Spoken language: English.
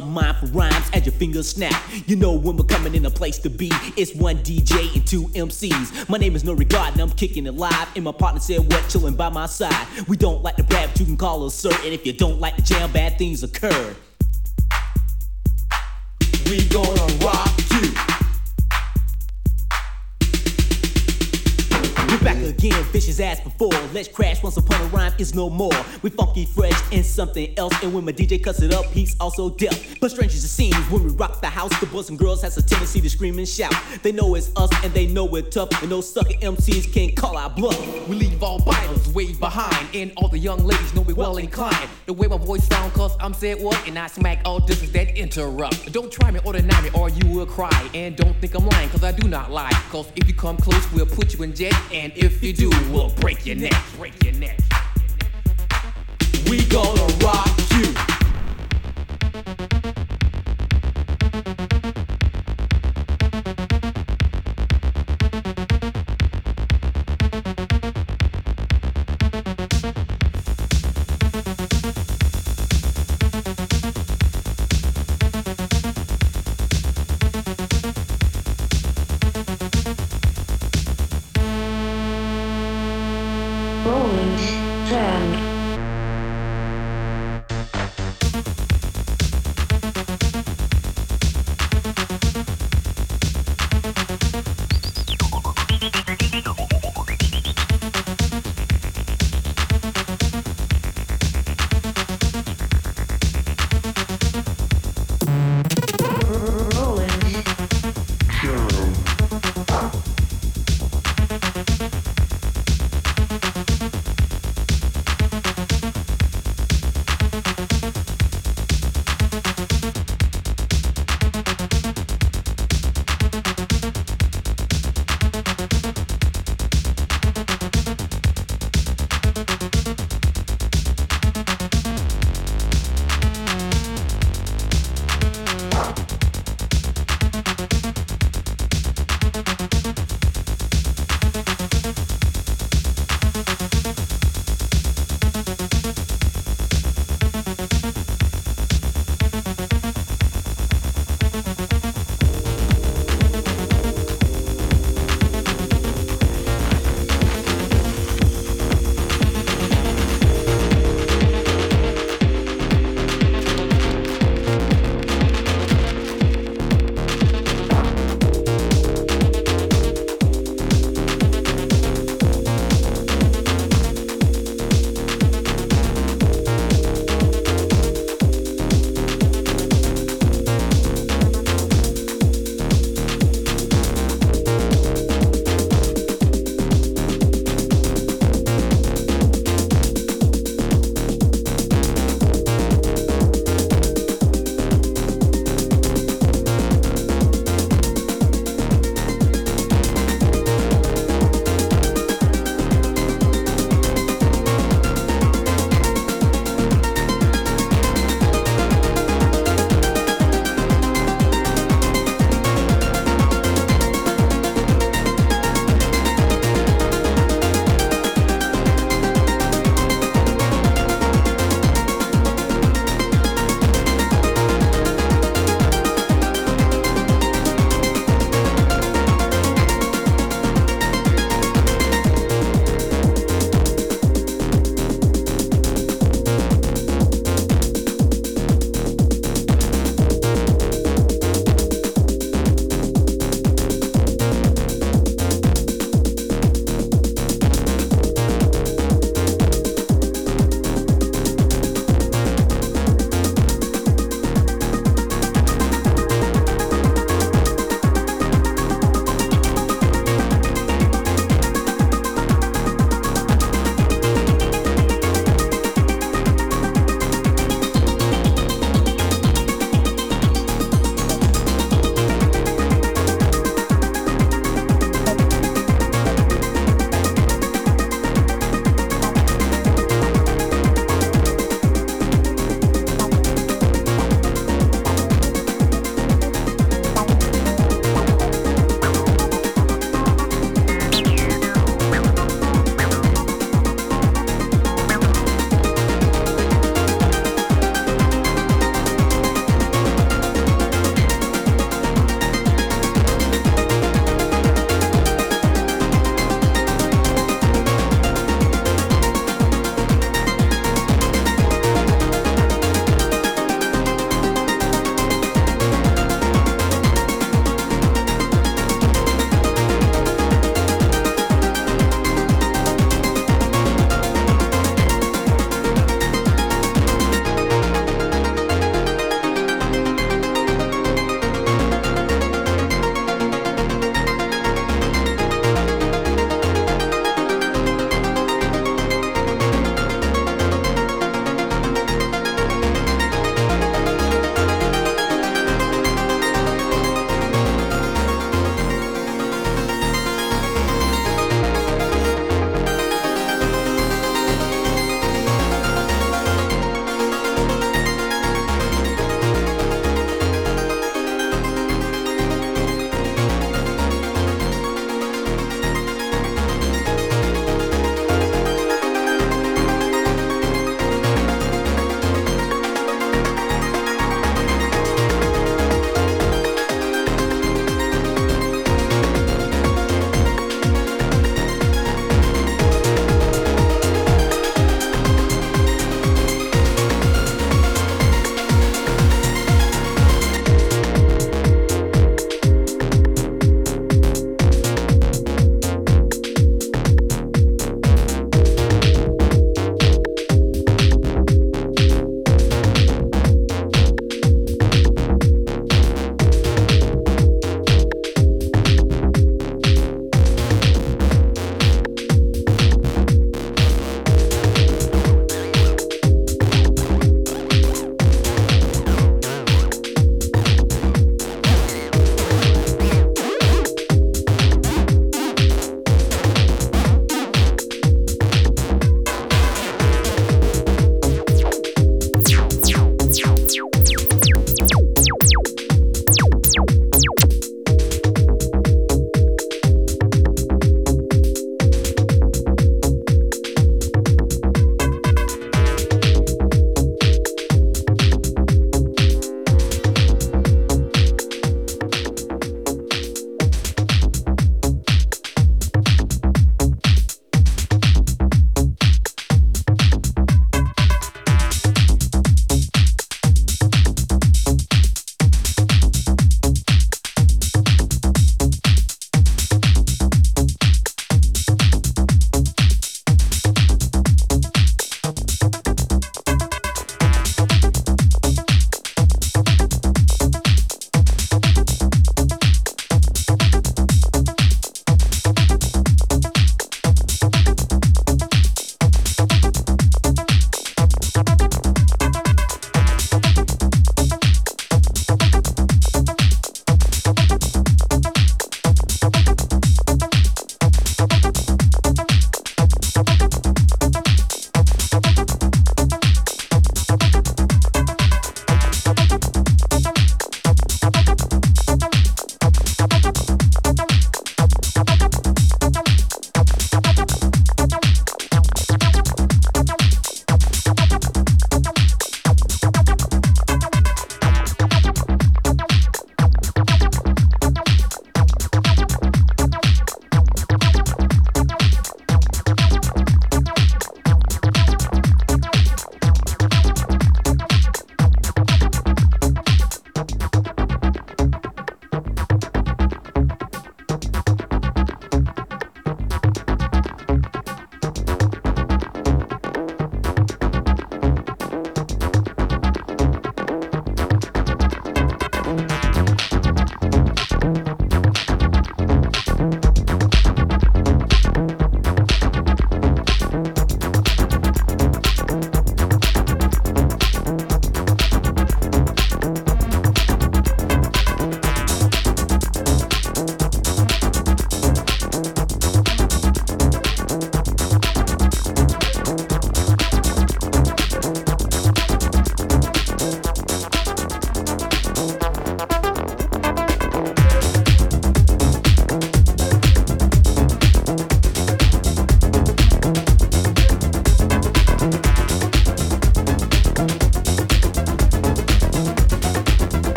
best death for rhymes as your fingers snap. You know when we're coming in a place to be. It's one DJ and two MCs. My name is No Regard and I'm kicking it live. And my partner Ced-What chilling by my side. We don't like to brag, but you can call us sir. And if you don't like the jam, bad things occur. We gonna rock again, vicious as before. Let's crash once upon a rhyme is no more. We funky fresh and something else. And when my DJ cuts it up, he's also deaf. But strange as it seems, when we rock the house, the boys and girls has a tendency to scream and shout. They know it's us and they know we're tough. And those sucker MCs can't call our bluff. We leave all biters way behind, and all the young ladies know we well inclined. The way my voice sound, cause I'm Ced-What, and I smack all distance that interrupt. Don't try me or deny me, or you will cry. And don't think I'm lying, cause I do not lie. Cause if you come close, we'll put you in jet, and if you do, we'll break your neck. Break your neck. We gonna rock you.